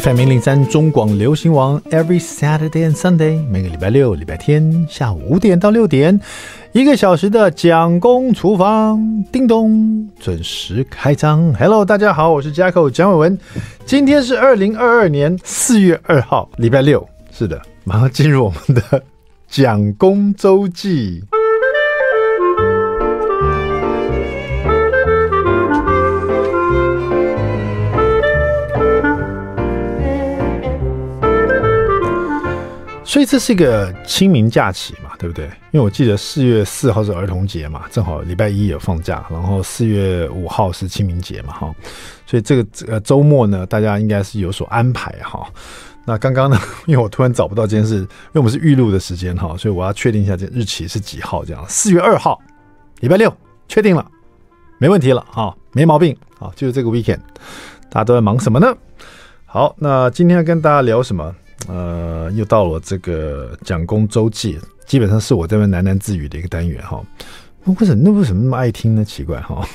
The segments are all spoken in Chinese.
FM 零零三中广流行网，Every Saturday and Sunday，每个礼拜六、礼拜天下午五点到六点，一个小时的蒋公厨房，叮咚，准时开张。Hello，大家好，我是 Jacko 蒋伟文，今天是二零二二年四月二号，礼拜六，是的，马上进入我们的蒋公周记。所以这是一个清明假期嘛，对不对？因为我记得四月四号是儿童节嘛，正好礼拜一有放假，然后四月五号是清明节嘛，哈。所以这个呃周末呢，大家应该是有所安排哈。那刚刚呢，因为我突然找不到这件事，因为我们是预录的时间哈，所以我要确定一下这日期是几号，这样四月二号，礼拜六，确定了，没问题了哈，没毛病啊，就是这个 weekend，大家都在忙什么呢？好，那今天要跟大家聊什么？呃，又到了这个蒋公周记，基本上是我这边喃喃自语的一个单元哈。为什么那为什么那么爱听呢？奇怪哈。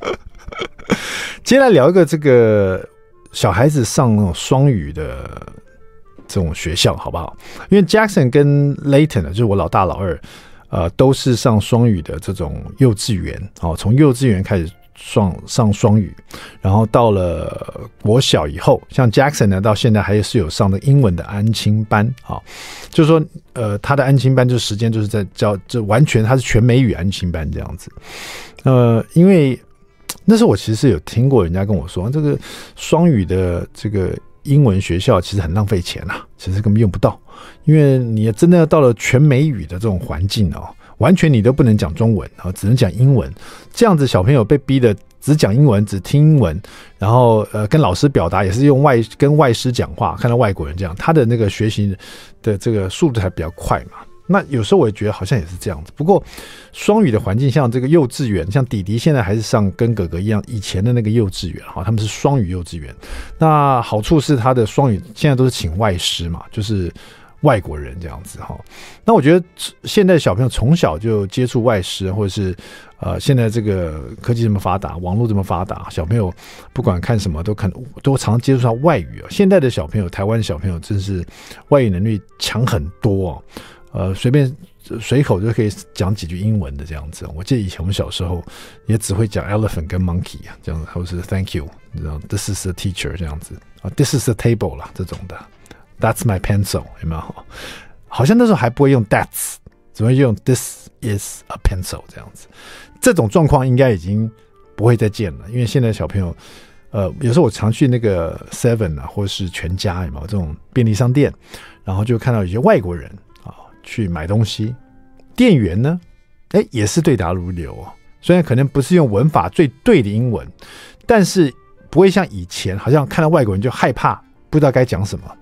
接下来聊一个这个小孩子上那种双语的这种学校好不好？因为 Jackson 跟 Layton 呢，就是我老大老二，呃，都是上双语的这种幼稚园哦，从幼稚园开始。上上双语，然后到了国小以后，像 Jackson 呢，到现在还是有上的英文的安亲班啊，就是说，呃，他的安亲班就是时间就是在教，就完全他是全美语安亲班这样子。呃，因为那时候我其实有听过人家跟我说，这个双语的这个英文学校其实很浪费钱呐，其实根本用不到，因为你真的要到了全美语的这种环境哦。完全你都不能讲中文啊，只能讲英文。这样子小朋友被逼的只讲英文，只听英文，然后呃跟老师表达也是用外跟外师讲话，看到外国人这样，他的那个学习的这个速度还比较快嘛。那有时候我也觉得好像也是这样子。不过双语的环境，像这个幼稚园，像弟弟现在还是上跟哥哥一样以前的那个幼稚园哈，他们是双语幼稚园。那好处是他的双语现在都是请外师嘛，就是。外国人这样子哈，那我觉得现在小朋友从小就接触外师，或者是呃，现在这个科技这么发达，网络这么发达，小朋友不管看什么都看，都常接触到外语啊。现在的小朋友，台湾的小朋友真是外语能力强很多啊，呃，随便随口就可以讲几句英文的这样子。我记得以前我们小时候也只会讲 elephant 跟 monkey 啊，这样子，或是 thank you，然后，this is the teacher 这样子啊，this is the table 啦这种的。That's my pencil，有没有？好像那时候还不会用 that's，只会用 this is a pencil 这样子。这种状况应该已经不会再见了，因为现在小朋友，呃，有时候我常去那个 Seven 啊，或是全家，有没有这种便利商店？然后就看到有些外国人啊去买东西，店员呢，哎，也是对答如流哦。虽然可能不是用文法最对的英文，但是不会像以前，好像看到外国人就害怕，不知道该讲什么。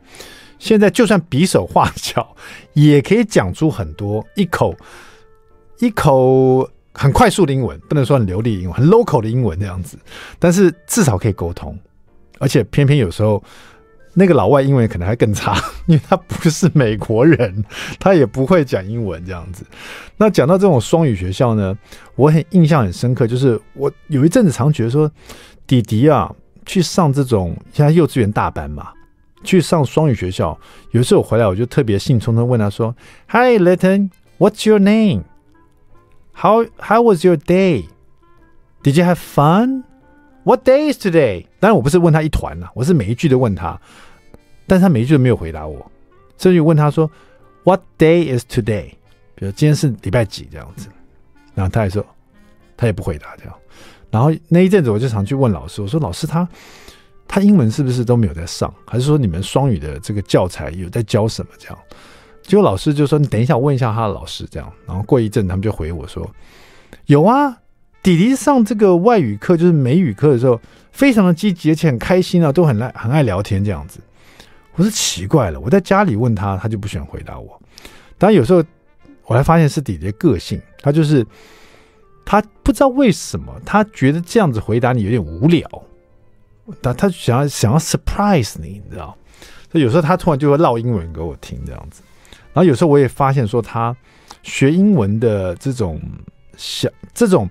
现在就算比手画脚，也可以讲出很多一口一口很快速的英文，不能说很流利的英文，很 local 的英文这样子。但是至少可以沟通，而且偏偏有时候那个老外英文可能还更差，因为他不是美国人，他也不会讲英文这样子。那讲到这种双语学校呢，我很印象很深刻，就是我有一阵子常觉得说，弟弟啊去上这种现在幼稚园大班嘛。去上双语学校，有时候我回来我就特别兴冲冲问他说：“Hi, Layton, what's your name? How how was your day? Did you have fun? What day is today?” 当然我不是问他一团了，我是每一句都问他，但是他每一句都没有回答我，所以问他说：“What day is today？” 比如今天是礼拜几这样子，然后他还说他也不回答这样，然后那一阵子我就常去问老师，我说：“老师。”他他英文是不是都没有在上？还是说你们双语的这个教材有在教什么？这样，结果老师就说：“你等一下，我问一下他的老师。”这样，然后过一阵，他们就回我说：“有啊，弟弟上这个外语课，就是美语课的时候，非常的积极，而且很开心啊，都很爱很爱聊天这样子。”我说奇怪了，我在家里问他，他就不喜欢回答我。当然有时候我还发现是弟弟的个性，他就是他不知道为什么，他觉得这样子回答你有点无聊。但他想要想要 surprise 你，你知道？所以有时候他突然就会唠英文给我听这样子。然后有时候我也发现说，他学英文的这种小这种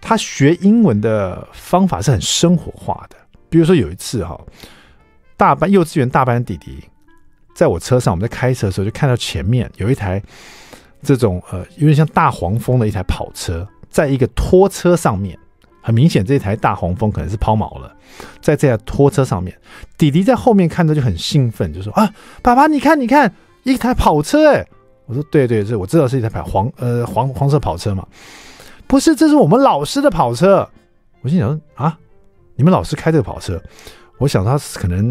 他学英文的方法是很生活化的。比如说有一次哈，大班幼稚园大班弟弟在我车上，我们在开车的时候就看到前面有一台这种呃有点像大黄蜂的一台跑车，在一个拖车上面，很明显这台大黄蜂可能是抛锚了，在这台拖车上面，弟弟在后面看着就很兴奋，就说啊，爸爸你看你看一台跑车哎，我说对对对，我知道是一台跑黄呃黄黄色跑车嘛，不是，这是我们老师的跑车，我心想啊。你们老师开这个跑车，我想他可能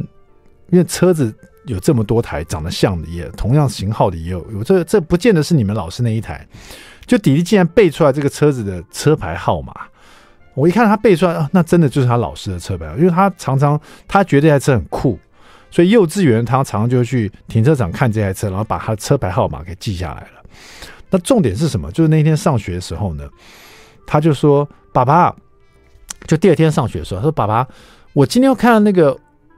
因为车子有这么多台，长得像的也同样型号的也有，有这这不见得是你们老师那一台。就弟弟竟然背出来这个车子的车牌号码，我一看他背出来，啊，那真的就是他老师的车牌，因为他常常他觉得这台车很酷，所以幼稚园他常常就去停车场看这台车，然后把他的车牌号码给记下来了。那重点是什么？就是那天上学的时候呢，他就说：“爸爸。”就第二天上学的时候，他说：“爸爸，我今天又看到那个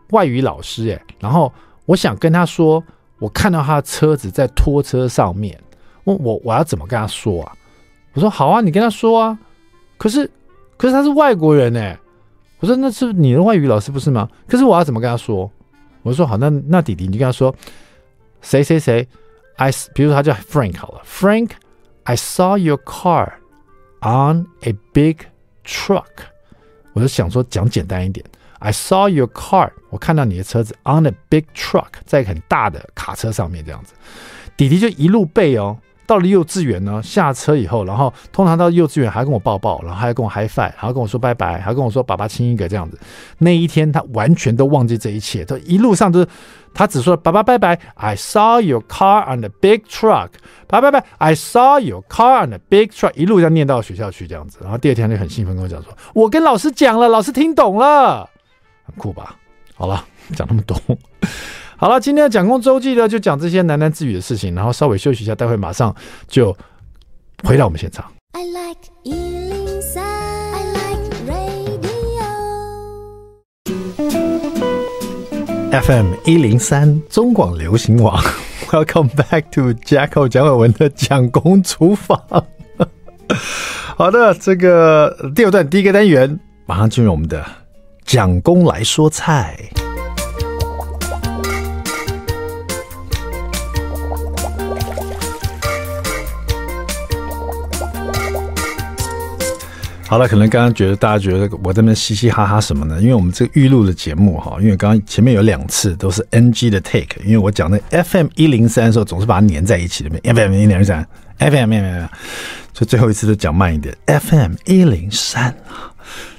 外语老师，哎，然后我想跟他说，我看到他的车子在拖车上面，问我我要怎么跟他说啊？”我说：“好啊，你跟他说啊。”可是，可是他是外国人哎。我说：“那是你的外语老师不是吗？”可是我要怎么跟他说？我说：“好，那那弟弟你就跟他说，谁谁谁，I，比如说他叫 Frank 好了，Frank，I saw your car on a big truck。”我就想说讲简单一点，I saw your car，我看到你的车子 on a big truck，在很大的卡车上面这样子，弟弟就一路背哦，到了幼稚园呢，下车以后，然后通常到幼稚园还跟我抱抱，然后还要跟我 high five，还要跟我说拜拜，还要跟我说爸爸亲一个这样子。那一天他完全都忘记这一切，他一路上都是。他只说爸爸拜拜，I saw your car on the big truck。爸爸拜拜，I saw your car on the big truck。一路这样念到学校去这样子，然后第二天就很兴奋跟我讲说，我跟老师讲了，老师听懂了，很酷吧？好了，讲那么多，好了，今天的蒋公周记呢，就讲这些喃喃自语的事情，然后稍微休息一下，待会马上就回到我们现场。I like FM 一零三中广流行网，Welcome back to Jacko 蒋伟文的蒋公厨房。好的，这个第二段第一个单元，马上进入我们的蒋公来说菜。好了，可能刚刚觉得大家觉得我这边嘻嘻哈哈什么呢？因为我们这个预录的节目哈，因为刚刚前面有两次都是 NG 的 take，因为我讲那 FM 一零三的时候总是把它粘在一起的，FM 一零三，FM 一零三，所以最后一次都讲慢一点，FM 一零三，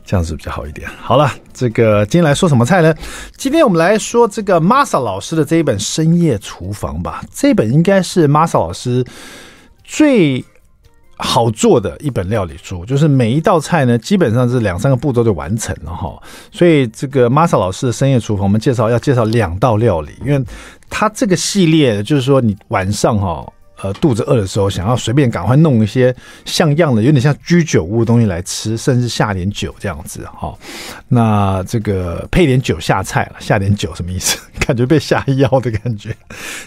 这样子比较好一点。好了，这个今天来说什么菜呢？今天我们来说这个 Masa 老师的这一本《深夜厨房》吧。这本应该是 Masa 老师最。好做的一本料理书，就是每一道菜呢，基本上是两三个步骤就完成了哈。所以这个 Masa 老师的深夜厨房，我们介绍要介绍两道料理，因为它这个系列就是说你晚上哈。呃，肚子饿的时候，想要随便赶快弄一些像样的，有点像居酒屋的东西来吃，甚至下点酒这样子哈。那这个配点酒下菜了，下点酒什么意思？感觉被下药的感觉。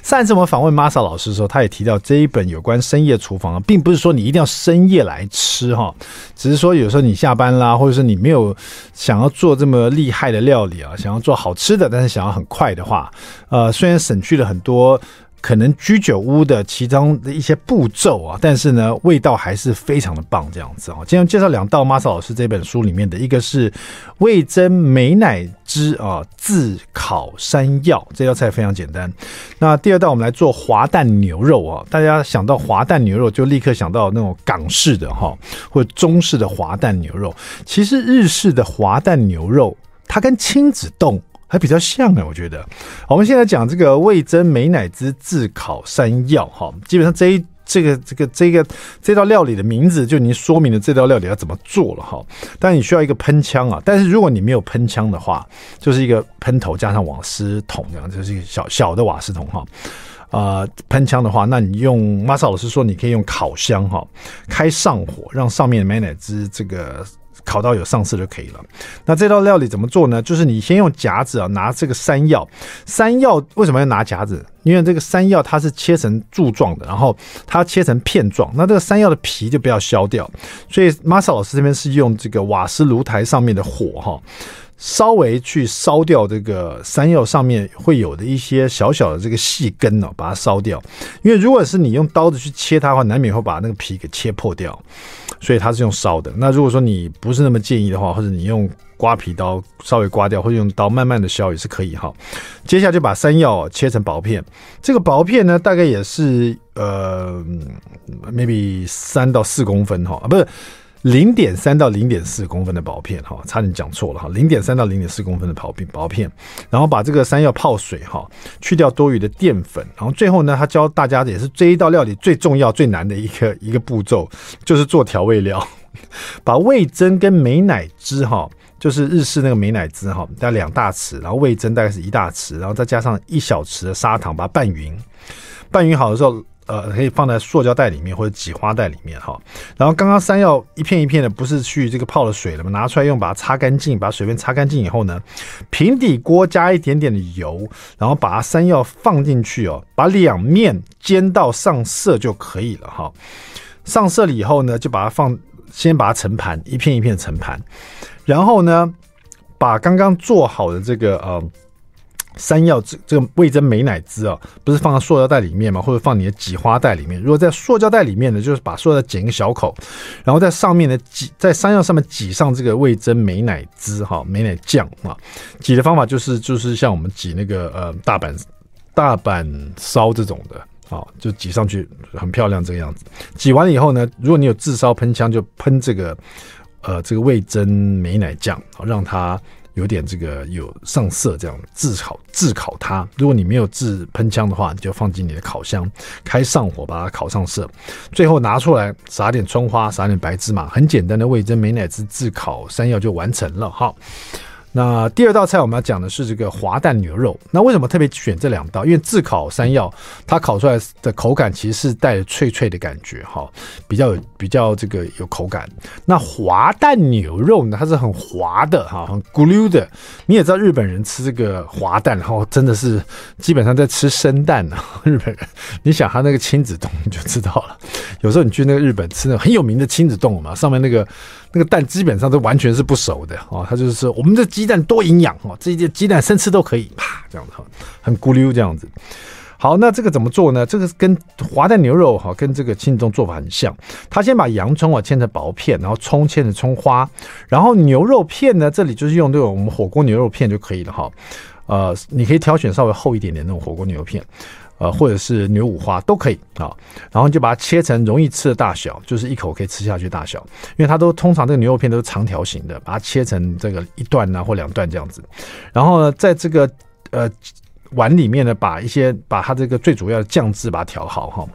上一次我们访问 Masa 老师的时候，他也提到这一本有关深夜厨房，并不是说你一定要深夜来吃哈，只是说有时候你下班啦，或者是你没有想要做这么厉害的料理啊，想要做好吃的，但是想要很快的话，呃，虽然省去了很多。可能居酒屋的其中的一些步骤啊，但是呢，味道还是非常的棒，这样子啊。今天介绍两道 m a s 老师这本书里面的一个是味噌美乃滋啊自烤山药，这道菜非常简单。那第二道我们来做滑蛋牛肉啊，大家想到滑蛋牛肉就立刻想到那种港式的哈，或者中式的滑蛋牛肉。其实日式的滑蛋牛肉，它跟亲子冻。还比较像哎，我觉得。我们现在讲这个味噌美乃滋炙烤山药哈，基本上这一这个这个这个这道料理的名字就已经说明了这道料理要怎么做了哈。但你需要一个喷枪啊，但是如果你没有喷枪的话，就是一个喷头加上瓦斯桶这样，就是一个小小的瓦斯桶哈。啊，喷枪的话，那你用 Masa 老师说你可以用烤箱哈，开上火，让上面的美乃滋这个。烤到有上色就可以了。那这道料理怎么做呢？就是你先用夹子啊，拿这个山药。山药为什么要拿夹子？因为这个山药它是切成柱状的，然后它切成片状。那这个山药的皮就不要削掉。所以 Masa 老师这边是用这个瓦斯炉台上面的火哈，稍微去烧掉这个山药上面会有的一些小小的这个细根哦，把它烧掉。因为如果是你用刀子去切它的话，难免会把那个皮给切破掉，所以它是用烧的。那如果说你不是那么建议的话，或者你用刮皮刀稍微刮掉，或者用刀慢慢的削也是可以哈。接下来就把山药切成薄片，这个薄片呢大概也是呃，maybe 三到四公分哈，啊不是。零点三到零点四公分的薄片，哈，差点讲错了哈，零点三到零点四公分的薄片，薄片，然后把这个山药泡水，哈，去掉多余的淀粉，然后最后呢，他教大家的也是这一道料理最重要、最难的一个一个步骤，就是做调味料，把味噌跟美乃滋，哈，就是日式那个美乃滋，哈，大概两大匙，然后味噌大概是一大匙，然后再加上一小匙的砂糖，把它拌匀，拌匀好的时候。呃，可以放在塑胶袋里面或者挤花袋里面哈。然后刚刚山药一片一片的，不是去这个泡了水了吗？拿出来用，把它擦干净，把水分擦干净以后呢，平底锅加一点点的油，然后把它山药放进去哦，把两面煎到上色就可以了哈。上色了以后呢，就把它放，先把它盛盘，一片一片盛盘，然后呢，把刚刚做好的这个呃。山药这这个味噌美乃滋啊，不是放在塑料袋里面吗？或者放你的挤花袋里面？如果在塑胶袋里面呢，就是把塑料袋剪一个小口，然后在上面呢挤，在山药上面挤上这个味噌美乃滋哈，美乃酱啊。挤的方法就是就是像我们挤那个呃大阪大阪烧这种的啊，就挤上去很漂亮这个样子。挤完了以后呢，如果你有自烧喷枪，就喷这个呃这个味噌美奶酱，好让它。有点这个有上色，这样炙烤炙烤它。如果你没有炙喷枪的话，你就放进你的烤箱，开上火把它烤上色。最后拿出来撒点葱花，撒点白芝麻，很简单的味增美乃滋炙烤山药就完成了哈。那第二道菜我们要讲的是这个滑蛋牛肉。那为什么特别选这两道？因为炙烤山药它烤出来的口感其实是带脆脆的感觉，哈，比较有比较这个有口感。那滑蛋牛肉呢，它是很滑的，哈，很咕噜的。你也知道日本人吃这个滑蛋，然后真的是基本上在吃生蛋呢。日本人，你想他那个亲子丼你就知道了。有时候你去那个日本吃那个很有名的亲子丼嘛，上面那个。那个蛋基本上都完全是不熟的哦，它就是说我们这鸡蛋多营养哦，这些鸡蛋生吃都可以，啪这样子哈，很咕溜这样子。好，那这个怎么做呢？这个跟滑蛋牛肉哈，跟这个亲子丼做法很像。他先把洋葱啊切成薄片，然后葱切成葱花，然后牛肉片呢，这里就是用这种我们火锅牛肉片就可以了哈。呃，你可以挑选稍微厚一点点那种火锅牛肉片。呃，或者是牛五花都可以啊，然后就把它切成容易吃的大小，就是一口可以吃下去大小，因为它都通常这个牛肉片都是长条形的，把它切成这个一段啊或两段这样子，然后呢，在这个呃碗里面呢，把一些把它这个最主要的酱汁把它调好哈，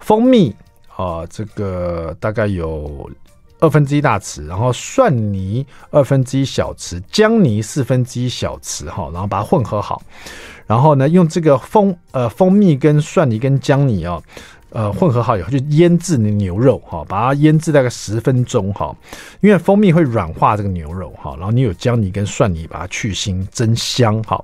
蜂蜜啊、这个大概有二分之一大匙，然后蒜泥二分之一小匙，姜泥四分之一小匙哈，然后把它混合好。然后呢，用这个蜂呃蜂蜜跟蒜泥跟姜泥、哦，呃混合好以后，就腌制你牛肉哈、把它腌制大概十分钟哈、因为蜂蜜会软化这个牛肉哈、然后你有姜泥跟蒜泥把它去腥增香哈。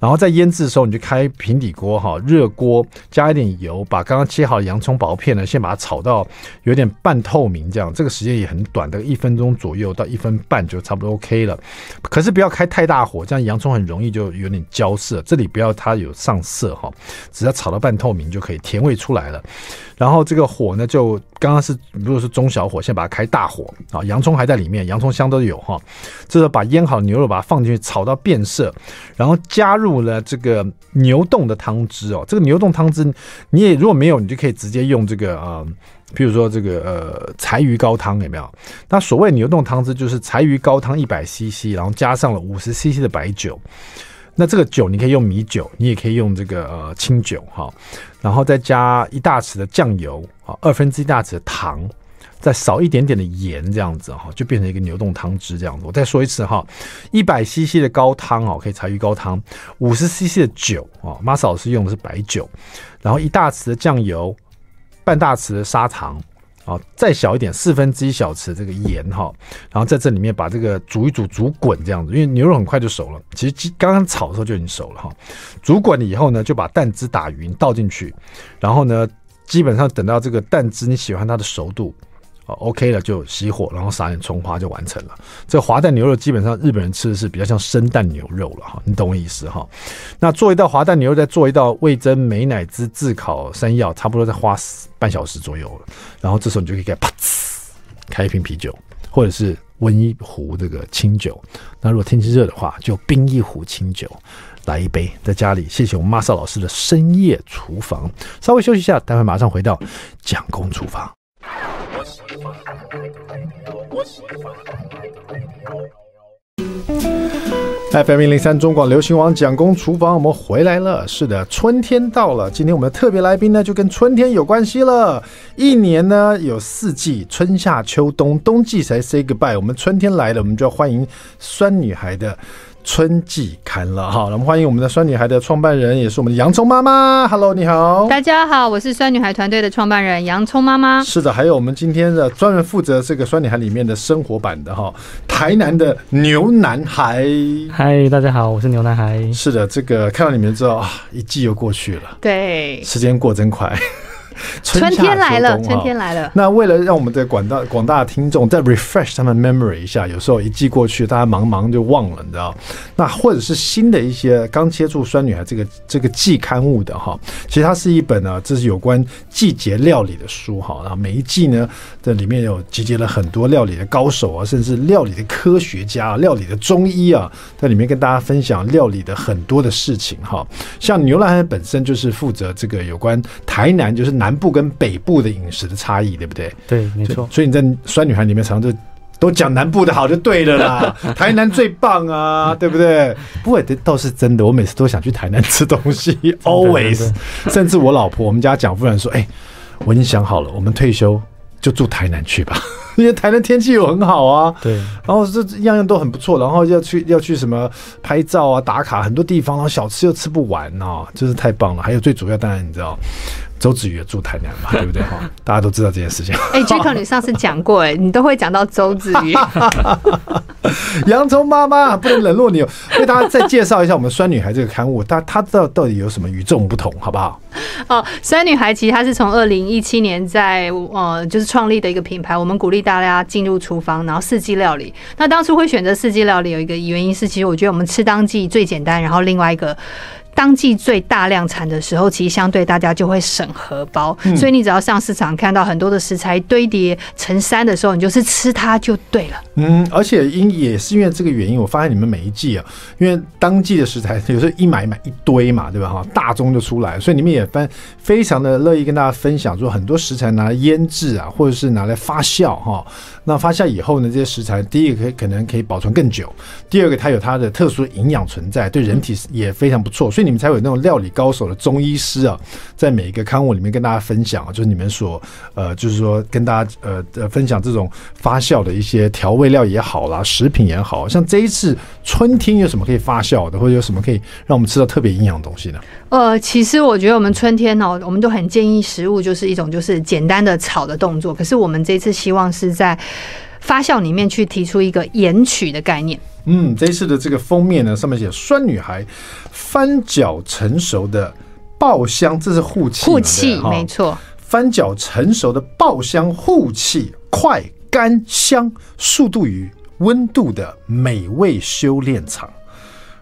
然后在腌制的时候，你就开平底锅哈，热锅加一点油，把刚刚切好的洋葱薄片呢，先把它炒到有点半透明，这样这个时间也很短，大概一分钟左右到一分半就差不多 OK 了。可是不要开太大火，这样洋葱很容易就有点焦色。这里不要它有上色哈，只要炒到半透明就可以，甜味出来了。然后这个火呢，就刚刚是如果是中小火，先把它开大火啊，洋葱还在里面，洋葱香都有哈。这时候把腌好的牛肉把它放进去炒到变色，然后加入了这个牛冻的汤汁哦。这个牛冻汤汁你也如果没有，你就可以直接用这个啊，譬如说这个呃柴鱼高汤有没有？那所谓牛冻汤汁就是柴鱼高汤一百 CC，然后加上了五十 CC 的白酒。那这个酒你可以用米酒，你也可以用这个呃清酒哈，然后再加一大匙的酱油啊，二分之一大匙的糖，再少一点点的盐，这样子哈，就变成一个牛冻汤汁这样子。我再说一次哈，一百 CC 的高汤哦，可以柴鱼高汤，五十 CC 的酒啊马嫂是用的是白酒，然后一大匙的酱油，半大匙的砂糖。啊，再小一点，四分之一小匙这个盐哈，然后在这里面把这个煮一煮，煮滚这样子，因为牛肉很快就熟了。其实刚刚炒的时候就已经熟了哈。煮滚了以后呢，就把蛋汁打匀倒进去，然后呢，基本上等到这个蛋汁你喜欢它的熟度 OK 了就熄火，然后撒点葱花就完成了。这滑蛋牛肉基本上日本人吃的是比较像生蛋牛肉了哈，你懂我意思哈？那做一道滑蛋牛肉，再做一道味噌美乃滋炙烤山药，差不多再花半小时左右了。然后这时候你就可以给啪呲开一瓶啤酒，或者是温一壶这个清酒。那如果天气热的话，就冰一壶清酒。来一杯，在家里。谢谢我们玛莎老师的深夜厨房。稍微休息一下，待会马上回到蒋公厨房。FM 零零三中广流行网蒋公厨房，我们回来了。是的，春天到了。今天我们的特别来宾呢，就跟春天有关系了。一年呢有四季，春夏秋冬，冬季才 say goodbye。我们春天来了，我们就要欢迎酸女孩的。春季刊了哈，我们欢迎我们的酸女孩的创办人，也是我们的洋葱妈妈。Hello，你好，大家好，我是酸女孩团队的创办人洋葱妈妈。是的，还有我们今天的专门负责这个酸女孩里面的生活版的哈，台南的牛男孩。嗨，大家好，我是牛男孩。是的，这个看到你们之后啊，一季又过去了，对，时间过真快。春天来了，春天来了。那为了让我们的广大广大的听众再 refresh 他们 memory 一下，有时候一季过去，大家忙忙就忘了，你知道？那或者是新的一些刚接触酸女孩这个这个季刊物的哈，其实它是一本呢，这是有关季节料理的书哈。然后每一季呢，这里面有集结了很多料理的高手啊，甚至料理的科学家、料理的中医啊，在里面跟大家分享料理的很多的事情哈。像牛男孩本身就是负责这个有关台南，就是南。南部跟北部的饮食的差异，对不对？对，没错。所以你在酸女孩里面常常都都讲南部的好就对了啦，台南最棒啊，对不对？不过这倒是真的，我每次都想去台南吃东西，always。甚至我老婆，我们家蒋夫人说：“哎，我已经想好了，我们退休就住台南去吧，因为台南天气又很好啊。”对。然后这样样都很不错，然后要去要去什么拍照啊、打卡很多地方，然后小吃又吃不完哦，真是太棒了。还有最主要，当然你知道。周子瑜也住台南嘛，对不对哈？大家都知道这件事情。哎，Jaco，你上次讲过，哎，你都会讲到周子瑜。洋葱妈妈不能冷落你，为大家再介绍一下我们酸女孩这个刊物，它它到到底有什么与众不同，好不好？哦，酸女孩其实它是从二零一七年在呃就是创立的一个品牌，我们鼓励大家进入厨房，然后四季料理。那当初会选择四季料理有一个原因是，其实我觉得我们吃当季最简单，然后另外一个。当季最大量产的时候，其实相对大家就会省荷包，所以你只要上市场看到很多的食材堆叠成山的时候，你就是吃它就对了。嗯，而且因也是因为这个原因，我发现你们每一季啊，因为当季的食材有时候一买一买一堆嘛，对吧？哈，大宗就出来，所以你们也分非常的乐意跟大家分享，说很多食材拿来腌制啊，或者是拿来发酵哈。那发酵以后呢，这些食材第一个可以可能可以保存更久，第二个它有它的特殊营养存在，对人体也非常不错，所以你们才有那种料理高手的中医师啊，在每一个刊物里面跟大家分享啊，就是你们所呃，就是说跟大家呃呃分享这种发酵的一些调味料也好啦，食品也好像这一次春天有什么可以发酵的，或者有什么可以让我们吃到特别营养的东西呢？呃，其实我觉得我们春天哦，我们都很建议食物就是一种就是简单的炒的动作，可是我们这次希望是在发酵里面去提出一个盐曲的概念。嗯，这一次的这个封面呢，上面写“酸女孩翻搅成熟的爆香”，这是护气，护气没错。翻搅成熟的爆香护气，快、干、香，速度与温度的美味修炼场。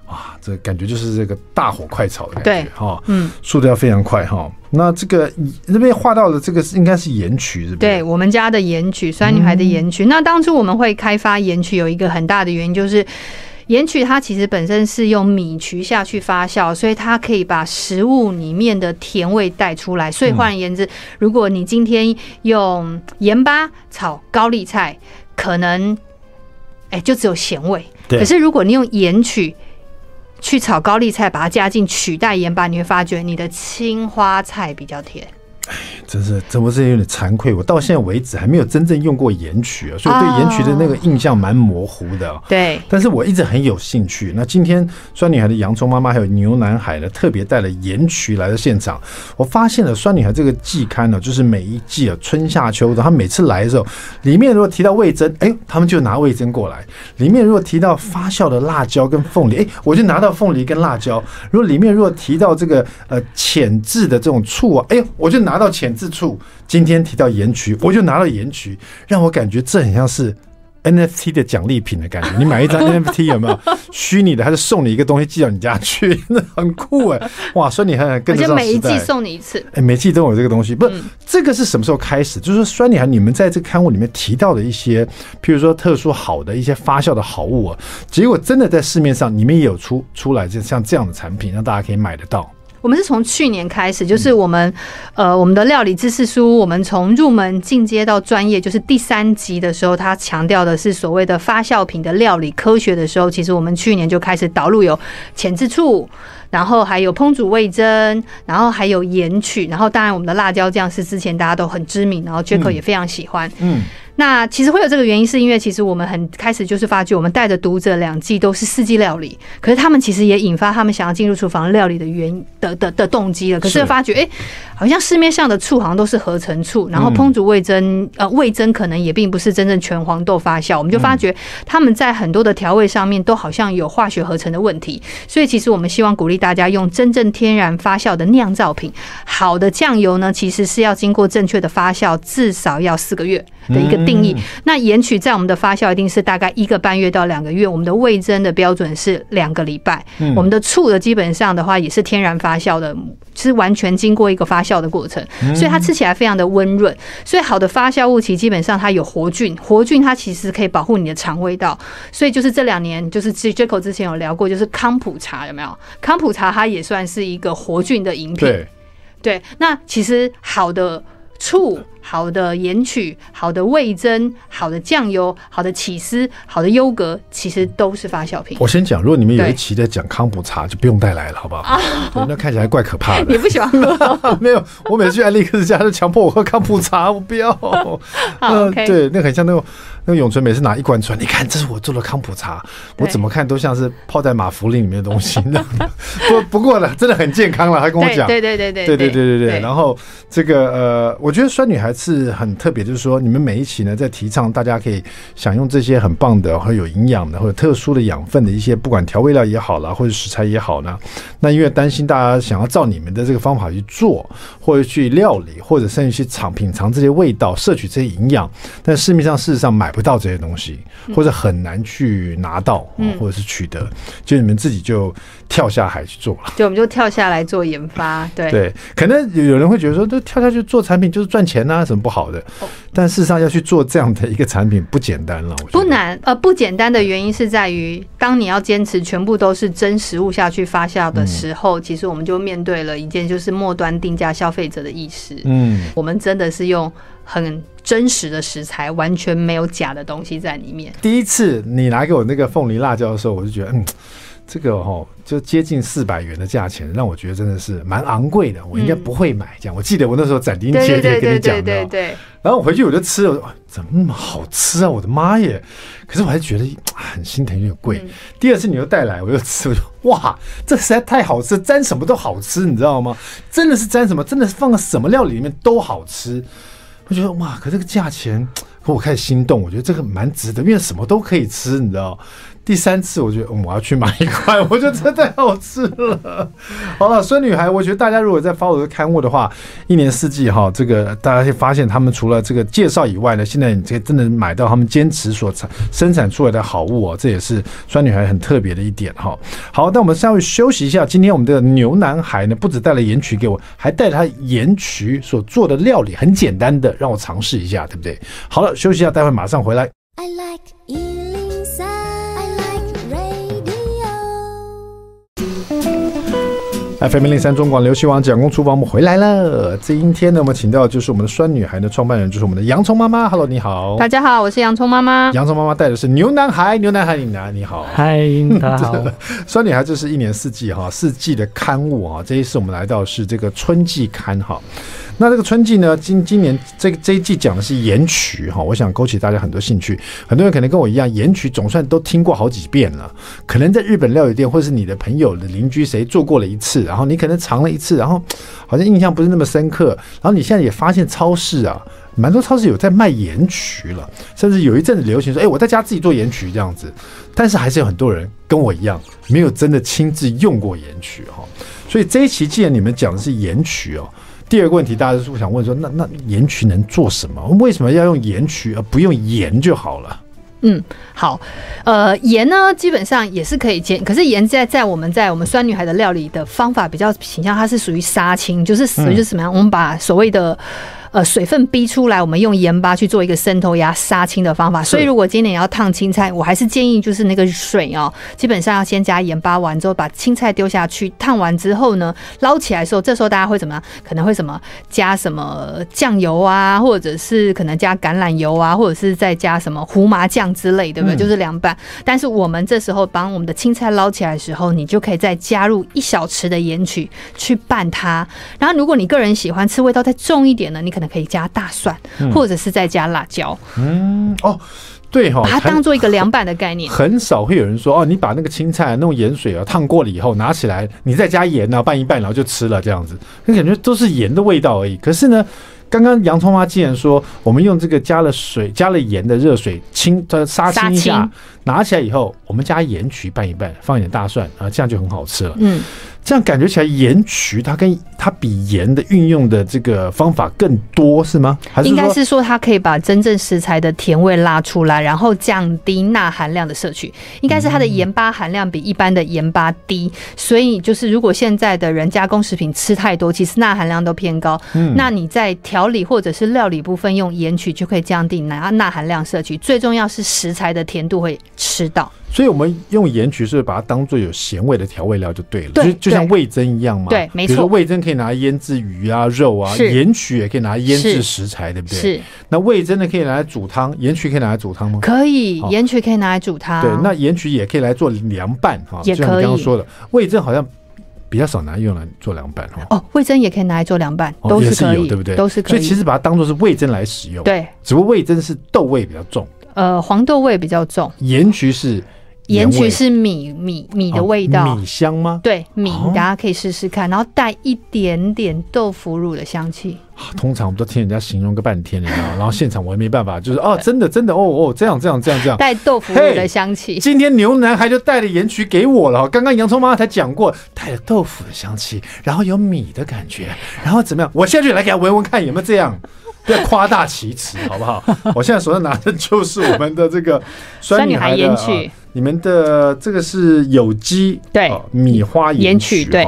哇，这感觉就是这个大火快炒的感觉哈，嗯，速度要非常快哈。那这个这边画到的这个是应该是盐曲，是不是？对，我们家的盐曲，酸女孩的盐曲。那当初我们会开发盐曲，有一个很大的原因就是，盐曲它其实本身是用米曲下去发酵，所以它可以把食物里面的甜味带出来。所以换而言之，如果你今天用盐巴炒高丽菜，可能哎就只有咸味。可是如果你用盐曲去炒高丽菜，把它加进取代盐巴，你会发觉你的青花菜比较甜。哎，真是，怎么是有点惭愧？我到现在为止还没有真正用过盐曲啊，所以对盐曲的那个印象蛮模糊的。对，但是我一直很有兴趣。那今天酸女孩的洋葱妈妈还有牛男孩呢，特别带了盐曲来到现场。我发现了酸女孩这个季刊呢，就是每一季啊，春夏秋冬，他每次来的时候，里面如果提到味噌，哎，他们就拿味噌过来；里面如果提到发酵的辣椒跟凤梨，哎，我就拿到凤梨跟辣椒。如果里面如果提到这个呃浅渍的这种醋啊，哎，我就拿。拿到浅渍醋，今天提到盐曲，我就拿到盐曲，让我感觉这很像是。NFT 的奖励品的感觉，你买一张 NFT 有没有虚拟的？他就送你一个东西寄到你家去，那很酷哎！哇，酸女孩跟着上时代，每一季送你一次，哎，每季都有这个东西。不是，这个是什么时候开始？就是说，酸女孩，你们在这个刊物里面提到的一些，譬如说特殊好的一些发酵的好物啊，结果真的在市面上，你们也有出出来，就像这样的产品，让大家可以买得到。我们是从去年开始，就是我们呃，我们的料理知识书，我们从入门进阶到专业，就是第三集的时候，它强调的是所谓的发酵品的料理科学的时候，其实我们去年就开始导入有前置醋，然后还有烹煮味增，然后还有盐曲，然后当然我们的辣椒酱是之前大家都很知名，然后 Jaco 也非常喜欢，嗯。那其实会有这个原因，是因为其实我们很开始就是发觉，我们带着读者两季都是四季料理，可是他们其实也引发他们想要进入厨房料理的原因的的的动机了。可是发觉，哎，好像市面上的醋好像都是合成醋，然后烹煮味增，呃，味增可能也并不是真正全黄豆发酵。我们就发觉他们在很多的调味上面都好像有化学合成的问题。所以其实我们希望鼓励大家用真正天然发酵的酿造品。好的酱油呢，其实是要经过正确的发酵，至少要四个月的一个定义，那盐曲在我们的发酵一定是大概一个半月到两个月，我们的味增的标准是两个礼拜，我们的醋的基本上的话也是天然发酵的，是完全经过一个发酵的过程，所以它吃起来非常的温润。所以好的发酵物其实基本上它有活菌，活菌它其实可以保护你的肠胃道。所以就是这两年，就是 Jaco 之前有聊过，就是康普茶有没有？康普茶它也算是一个活菌的饮品。对，对，那其实好的。醋、好的盐曲、好的味增、好的酱油、好的起司、好的优格，其实都是发酵品。我先讲，如果你们有一期在讲康普茶，就不用带来了，好不好？啊，那看起来怪可怕的。你不喜欢喝？没有，我每次去艾利克斯家，都强迫我喝康普茶，我不要。嗯，对，那很像那种。那个永存每次拿一罐出来，你看这是我做的康普茶，我怎么看都像是泡在马福林里面的东西。不不过呢，真的很健康了。他跟我讲，对对对对对对对对对。然后这个呃，我觉得酸女孩是很特别，就是说你们每一期呢在提倡大家可以享用这些很棒的、很有营养的、或者特殊的养分的一些，不管调味料也好啦，或者食材也好呢。那因为担心大家想要照你们的这个方法去做，或者去料理，或者甚至去尝品尝这些味道，摄取这些营养，但市面上事实上买不到这些东西，或者很难去拿到，或者是取得，就你们自己就跳下海去做了。对，我们就跳下来做研发。对对，可能有人会觉得说，这跳下去做产品就是赚钱呐，什么不好的？但事实上要去做这样的一个产品不简单了。不难，呃，不简单的原因是在于，当你要坚持全部都是真食物下去发酵的时候，其实我们就面对了一件就是末端定价消费者的意识。嗯，我们真的是用。很真实的食材，完全没有假的东西在里面。第一次你拿给我那个凤梨辣椒的时候，我就觉得，嗯，这个哦，就接近四百元的价钱，让我觉得真的是蛮昂贵的，我应该不会买。这样，我记得我那时候斩钉截铁跟你讲的。对。然后我回去我就吃了，怎么那么好吃啊？我的妈耶！可是我还是觉得很心疼，有点贵。第二次你又带来，我又吃，我就哇，这实在太好吃，沾什么都好吃，你知道吗？真的是沾什么，真的是放个什么料理里面都好吃。我觉得哇，可这个价钱，可我开始心动。我觉得这个蛮值得，因为什么都可以吃，你知道。第三次，我觉得我要去买一块，我觉得真的太好吃了。好了，酸女孩，我觉得大家如果在发我的刊物的话，一年四季哈，这个大家会发现他们除了这个介绍以外呢，现在你这真的买到他们坚持所产生产出来的好物哦，这也是酸女孩很特别的一点哈。好，那我们稍微休息一下。今天我们的牛男孩呢，不止带了盐曲给我，还带他盐曲所做的料理，很简单的，让我尝试一下，对不对？好了，休息一下，待会马上回来。I like FM 零零三中广流行网蒋公厨房，我们回来了。今天呢，我们请到的就是我们的酸女孩的创办人，就是我们的洋葱妈妈。Hello，你好。大家好，我是洋葱妈妈。洋葱妈妈带的是牛男孩，牛男孩你拿你好。嗨，大家好。酸女孩就是一年四季哈，四季的刊物啊。这一次我们来到是这个春季刊哈。那这个春季呢，今今年这个这一季讲的是盐曲哈，我想勾起大家很多兴趣。很多人可能跟我一样，盐曲总算都听过好几遍了。可能在日本料理店，或是你的朋友的邻居谁做过了一次，然后你可能尝了一次，然后好像印象不是那么深刻。然后你现在也发现超市啊，蛮多超市有在卖盐曲了，甚至有一阵子流行说，哎，我在家自己做盐曲这样子。但是还是有很多人跟我一样，没有真的亲自用过盐曲哈。所以这一期既然你们讲的是盐曲哦。第二个问题，大家是想问说，那那盐曲能做什么？为什么要用盐曲而不用盐就好了？嗯，好，呃，盐呢，基本上也是可以煎，可是盐在在我们在我们酸女孩的料理的方法比较倾向，它是属于杀青，就是属于就是什么样？嗯、我们把所谓的。呃，水分逼出来，我们用盐巴去做一个渗透压杀青的方法。所以，如果今年要烫青菜，我还是建议就是那个水哦，基本上要先加盐巴，完之后把青菜丢下去，烫完之后呢，捞起来的时候，这时候大家会怎么样？可能会什么加什么酱油啊，或者是可能加橄榄油啊，或者是再加什么胡麻酱之类，对不对？就是凉拌。但是我们这时候帮我们的青菜捞起来的时候，你就可以再加入一小匙的盐曲去拌它。然后，如果你个人喜欢吃味道再重一点呢，你可能可以加大蒜，或者是再加辣椒。嗯，哦，对哈，把它当做一个凉拌的概念。很少会有人说哦，你把那个青菜弄盐水啊烫过了以后拿起来，你再加盐啊拌一拌，然后就吃了这样子，那感觉都是盐的味道而已。可是呢，刚刚洋葱妈既然说我们用这个加了水、加了盐的热水清呃杀青一下，拿起来以后，我们加盐曲拌一拌，放一点大蒜啊，这样就很好吃了。嗯。这样感觉起来，盐曲它跟它比盐的运用的这个方法更多是吗？还是应该是说它可以把真正食材的甜味拉出来，然后降低钠含量的摄取。应该是它的盐巴含量比一般的盐巴低，所以就是如果现在的人加工食品吃太多，其实钠含量都偏高。嗯，那你在调理或者是料理部分用盐曲就可以降低钠钠含量摄取。最重要是食材的甜度会吃到。所以我们用盐曲是把它当做有咸味的调味料就对了，就就像味增一样嘛。对，没错。比如说味增可以拿来腌制鱼啊、肉啊，盐曲也可以拿来腌制食材，对不对？是。那味增呢，可以拿来煮汤，盐曲可以拿来煮汤吗？可以，盐曲可以拿来煮汤。对，那盐曲也可以来做凉拌哈，就像你刚刚说的，味增好像比较少拿来用来做凉拌哈。哦，味增也可以拿来做凉拌，都是可以，对不对？都是可以。所以其实把它当做是味增来使用，对。只不过味增是豆味比较重，呃，黄豆味比较重，盐曲是。盐曲是米米米的味道，哦，米香吗？对，米，大家可以试试看，然后带一点点豆腐乳的香气。通常我们都听人家形容个半天，你知道，然后现场我也没办法，就是哦，真的真的哦哦，这样这样这样这样，带豆腐乳的香气。今天牛男孩就带了盐曲给我了，刚刚洋葱妈妈才讲过，带了豆腐的香气，然后有米的感觉，然后怎么样？我现在就来给他闻闻看有没有这样。不要夸大其词，好不好？我现在手上拿的就是我们的这个酸女孩盐曲，你们的这个是有机对。米花盐曲对。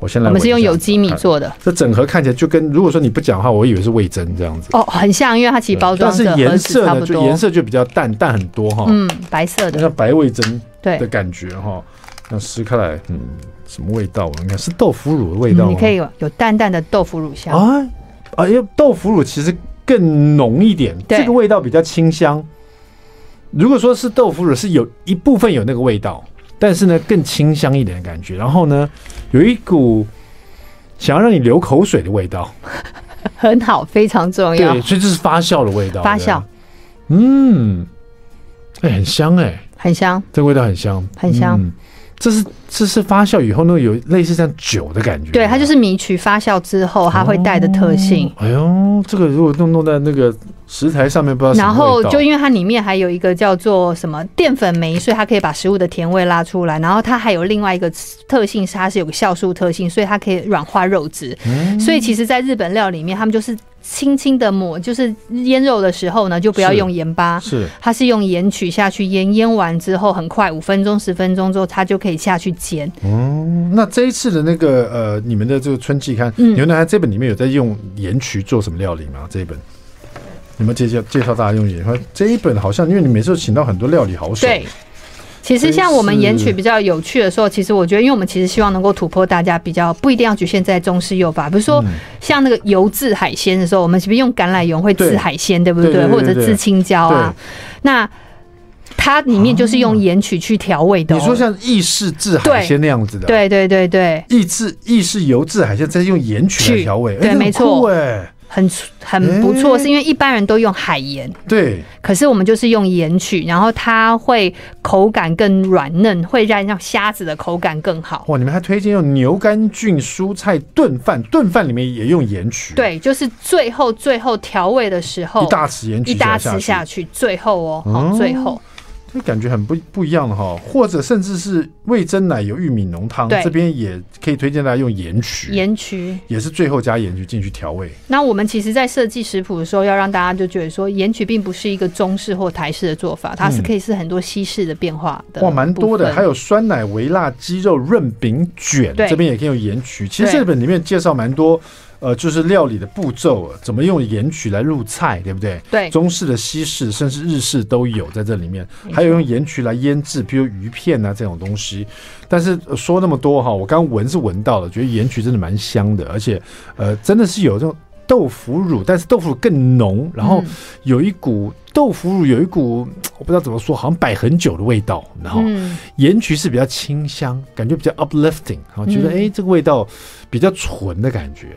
我先来我们是用有机米做的，这整盒看起来就跟如果说你不讲的话，我以为是味噌这样子。哦，很像，因为它其实包装但是颜色呢，就颜色就比较淡淡很多哈，嗯，白色的，像白味噌的感觉哈。那撕开来，嗯，什么味道？应该是豆腐乳的味道，你可以有有淡淡的豆腐乳香。啊。啊，因为豆腐乳其实更浓一点，这个味道比较清香。如果说是豆腐乳，是有一部分有那个味道，但是呢更清香一点的感觉。然后呢，有一股想要让你流口水的味道，很好，非常重要。对，所以这是发酵的味道。发酵，嗯，哎、欸，很香哎、欸，很香，这个味道很香，很香。嗯这是这是发酵以后呢，有类似像酒的感觉。对，它就是米曲发酵之后，它会带的特性。哦、哎呦，这个如果弄弄在那个食材上面，不知道。然后就因为它里面还有一个叫做什么淀粉酶，所以它可以把食物的甜味拉出来。然后它还有另外一个特性，是它是有个酵素特性，所以它可以软化肉质。嗯、所以其实，在日本料里面，他们就是。轻轻的抹，就是腌肉的时候呢，就不要用盐巴，是，它是用盐曲下去腌，腌完之后很快五分钟十分钟之后，它就可以下去煎。哦，那这一次的那个呃，你们的这个春季刊，嗯，牛奶这本里面有在用盐曲做什么料理吗？这一本，你们介绍介绍大家用盐，这一本好像因为你每次都请到很多料理好手。对。其实像我们盐曲比较有趣的时候，其实我觉得，因为我们其实希望能够突破大家比较不一定要局限在中式用法，比如说像那个油渍海鲜的时候，我们是不是用橄榄油会渍海鲜，对不对？或者渍青椒啊？那它里面就是用盐曲去调味的。你说像意式制海鲜那样子的？对对对对，意式意式油制海鲜再用盐曲来调味，对，没错。很很不错，是因为一般人都用海盐，对，可是我们就是用盐曲，然后它会口感更软嫩，会让让虾子的口感更好。哇，你们还推荐用牛肝菌蔬菜炖饭，炖饭里面也用盐曲？对，就是最后最后调味的时候，一大匙盐曲，一大匙下去，最后哦，好，最后。就感觉很不不一样的哈，或者甚至是味噌奶油玉米浓汤，这边也可以推荐大家用盐曲，盐曲也是最后加盐曲进去调味。那我们其实，在设计食谱的时候，要让大家就觉得说，盐曲并不是一个中式或台式的做法，它是可以是很多西式的变化的。哇，蛮多的，还有酸奶微辣鸡肉润饼卷，这边也可以用盐曲。其实这本里面介绍蛮多。呃，就是料理的步骤，怎么用盐曲来入菜，对不对？对，中式的、西式，甚至日式都有在这里面。还有用盐曲来腌制，比如鱼片啊这种东西。但是说那么多哈，我刚闻是闻到了，觉得盐曲真的蛮香的，而且呃，真的是有这种豆腐乳，但是豆腐乳更浓，然后有一股豆腐乳有一股我不知道怎么说，好像摆很久的味道。然后盐曲是比较清香，感觉比较 uplifting，然后觉得哎，这个味道比较纯的感觉。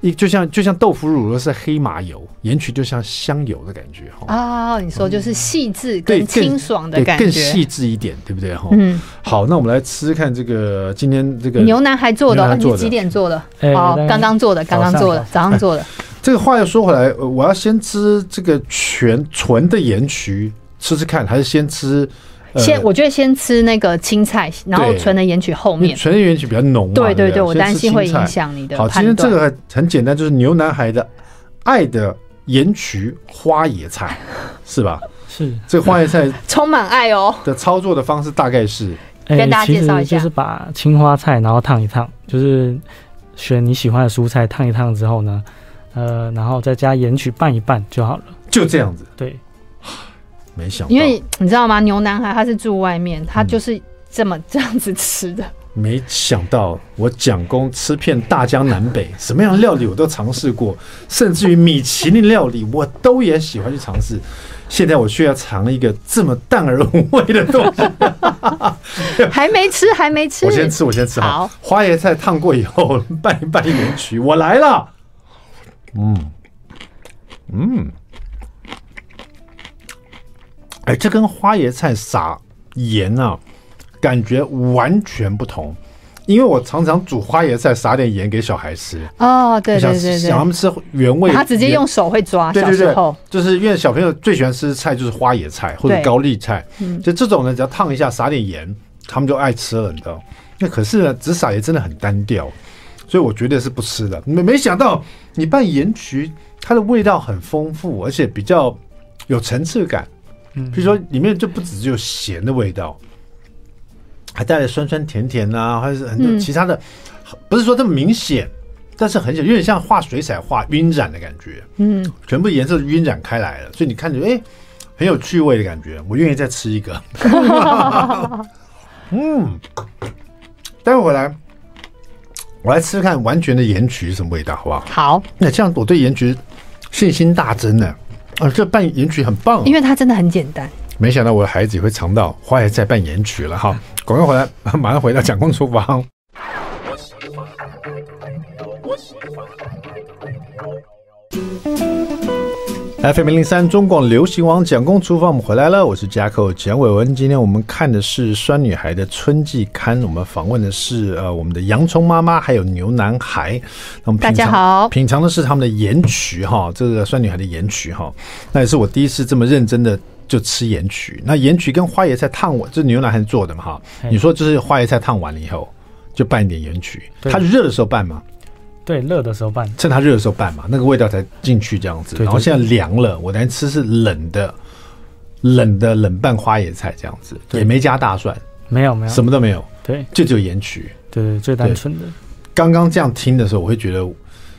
一就像就像豆腐乳都是黑麻油，盐曲就像香油的感觉哈。啊，你说就是细致更清爽的感觉，更细致一点，对不对哈？嗯。好，那我们来吃吃看这个今天这个牛腩还做的，你几点做的？哦，刚刚做的，刚刚做的，早上做的。这个话又说回来，我要先吃这个全纯的盐曲，吃吃看，还是先吃？先，我觉得先吃那个青菜，然后纯的盐曲后面。纯的盐曲比较浓。对对对，我担心会影响你的。好，其实这个很很简单，就是牛男孩的爱的盐曲花野菜，是吧？是。这个花椰菜 充满爱哦。的操作的方式大概是，跟大家介绍一下，就是把青花菜然后烫一烫，就是选你喜欢的蔬菜烫一烫之后呢，呃，然后再加盐曲拌一拌就好了。就这样子。对。没想到，因为你知道吗？牛男孩他是住外面，他就是这么这样子吃的。没想到我蒋公吃遍大江南北，什么样的料理我都尝试过，甚至于米其林料理我都也喜欢去尝试。现在我需要尝一个这么淡而无味的东西，还没吃，还没吃。我先吃，我先吃。好，花椰菜烫过以后 拌一拌盐曲，我来了。嗯嗯。哎，这跟花椰菜撒盐啊，感觉完全不同。因为我常常煮花椰菜，撒点盐给小孩吃。哦，对对对对，想他们吃原味。他直接用手会抓。对对对，就是因为小朋友最喜欢吃的菜就是花椰菜或者高丽菜。嗯，就这种呢，只要烫一下，撒点盐，他们就爱吃了，你知道？那可是呢，只撒盐真的很单调，所以我绝对是不吃的。没没想到你拌盐焗，它的味道很丰富，而且比较有层次感。比如说，里面就不只只有咸的味道，还带了酸酸甜甜啊，或者是很多其他的，不是说这么明显，但是很小，有点像画水彩画晕染的感觉。嗯，全部颜色晕染开来了，所以你看着哎，很有趣味的感觉。我愿意再吃一个。嗯，待会回来，我来吃吃看完全的盐焗什么味道，好不好？好。那这样我对盐焗信心大增呢。啊，这拌盐曲很棒，因为它真的很简单。没想到我的孩子也会尝到花椰菜拌盐曲了哈！广告回来，马上回到蒋公厨房。FM 零零三中广流行网蒋公厨房，我们回来了，我是 Jacko 蒋伟文。今天我们看的是酸女孩的春季刊，我们访问的是呃我们的洋葱妈妈，还有牛男孩。那我们大家好，品尝的是他们的盐曲哈，这个酸女孩的盐曲哈，那也是我第一次这么认真的就吃盐曲。那盐曲跟花椰菜烫完，这是牛男孩做的嘛哈？你说就是花椰菜烫完了以后，就拌一点盐曲，它热的时候拌吗？对，热的时候拌，趁它热的时候拌嘛，那个味道才进去这样子。然后现在凉了，我来吃是冷的，冷的冷拌花野菜这样子，也没加大蒜，没有没有，什么都没有，对，就只有盐曲，对，最单纯的。刚刚这样听的时候，我会觉得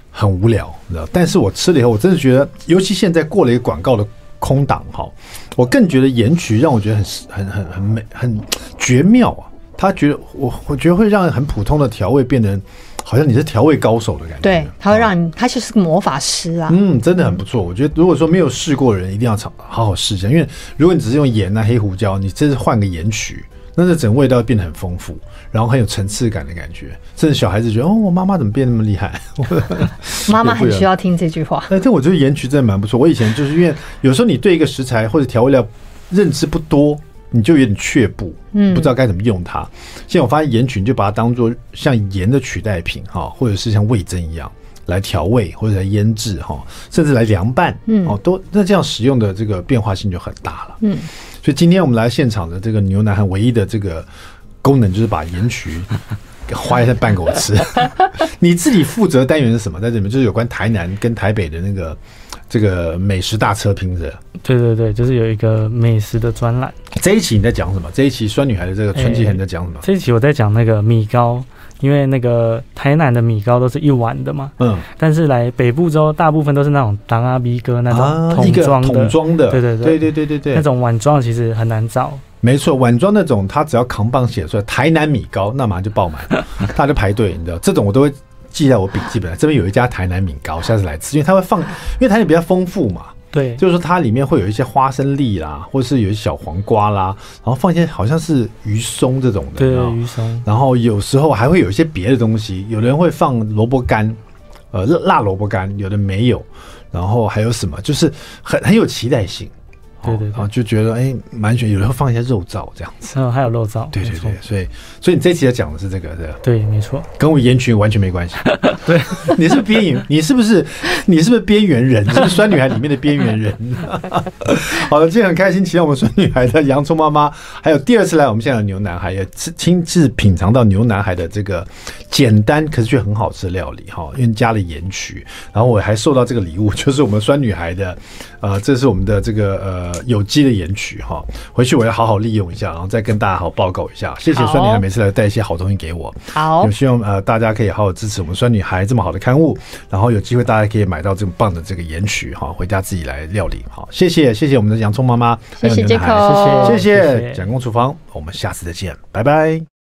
很无聊，你知道？但是我吃了以后，我真的觉得，尤其现在过了一个广告的空档哈，我更觉得盐曲让我觉得很很很很美，很绝妙啊！他觉得我我觉得会让很普通的调味变得。好像你是调味高手的感觉，对，他会让你，他就是个魔法师啊。嗯，真的很不错。我觉得如果说没有试过的人，一定要尝，好好试一下。因为如果你只是用盐啊、黑胡椒，你这是换个盐曲，那这整个味道变得很丰富，然后很有层次感的感觉。甚至小孩子觉得，哦，我妈妈怎么变那么厉害？妈妈很需要听这句话。哎，但我觉得盐曲真的蛮不错。我以前就是因为有时候你对一个食材或者调味料认知不多。你就有点却步，嗯，不知道该怎么用它。现在我发现盐曲，就把它当做像盐的取代品哈，或者是像味增一样来调味或者来腌制哈，甚至来凉拌，嗯，哦，都那这样使用的这个变化性就很大了，嗯。所以今天我们来现场的这个牛腩饭唯一的这个功能就是把盐曲花一下拌给我吃。你自己负责单元是什么？在这里面就是有关台南跟台北的那个这个美食大车拼的。对对对，就是有一个美食的专栏。这一期你在讲什么？这一期酸女孩的这个春季你在讲什么？欸，这一期我在讲那个米糕。因为那个台南的米糕都是一碗的嘛，嗯，但是来北部之后，大部分都是那种当阿 B 哥那种桶装的，桶装的，对对对对对对对对，那种碗装其实很难找。没错，碗装那种，他只要扛棒写出来台南米糕，那马上就爆满，大家就排队，你知道，这种我都会记在我笔记本。这边有一家台南米糕，下次来吃，因为它会放，因为台南比较丰富嘛。对，就是说它里面会有一些花生粒啦，或者是有一些小黄瓜啦，然后放一些好像是鱼松这种的，对，鱼松。然后有时候还会有一些别的东西，有的人会放萝卜干，呃，辣萝卜干，有的没有。然后还有什么，就是很很有期待性。对对，对，然后就觉得哎，蛮选，有时候放一些肉燥这样子，嗯，还有肉燥，对对对，所以所以你这期要讲的是这个，对对，没错，跟我盐曲完全没关系，对，你是边缘，你是不是你是不是边缘人？你是不是酸女孩里面的边缘人？好的，今天很开心，请到我们酸女孩的洋葱妈妈，还有第二次来我们现在的牛男孩，也亲自品尝到牛男孩的这个简单可是却很好吃的料理哈，因为加了盐曲，然后我还收到这个礼物，就是我们酸女孩的，呃，这是我们的这个呃。有机的盐曲哈，回去我要好好利用一下，然后再跟大家好报告一下。谢谢酸女孩每次来带一些好东西给我。好，也希望呃大家可以好好支持我们酸女孩这么好的刊物，然后有机会大家可以买到这么棒的这个盐曲哈，回家自己来料理。好，谢谢谢谢我们的洋葱妈妈，谢谢杰克，谢谢谢谢蒋公厨房，我们下次再见，拜拜。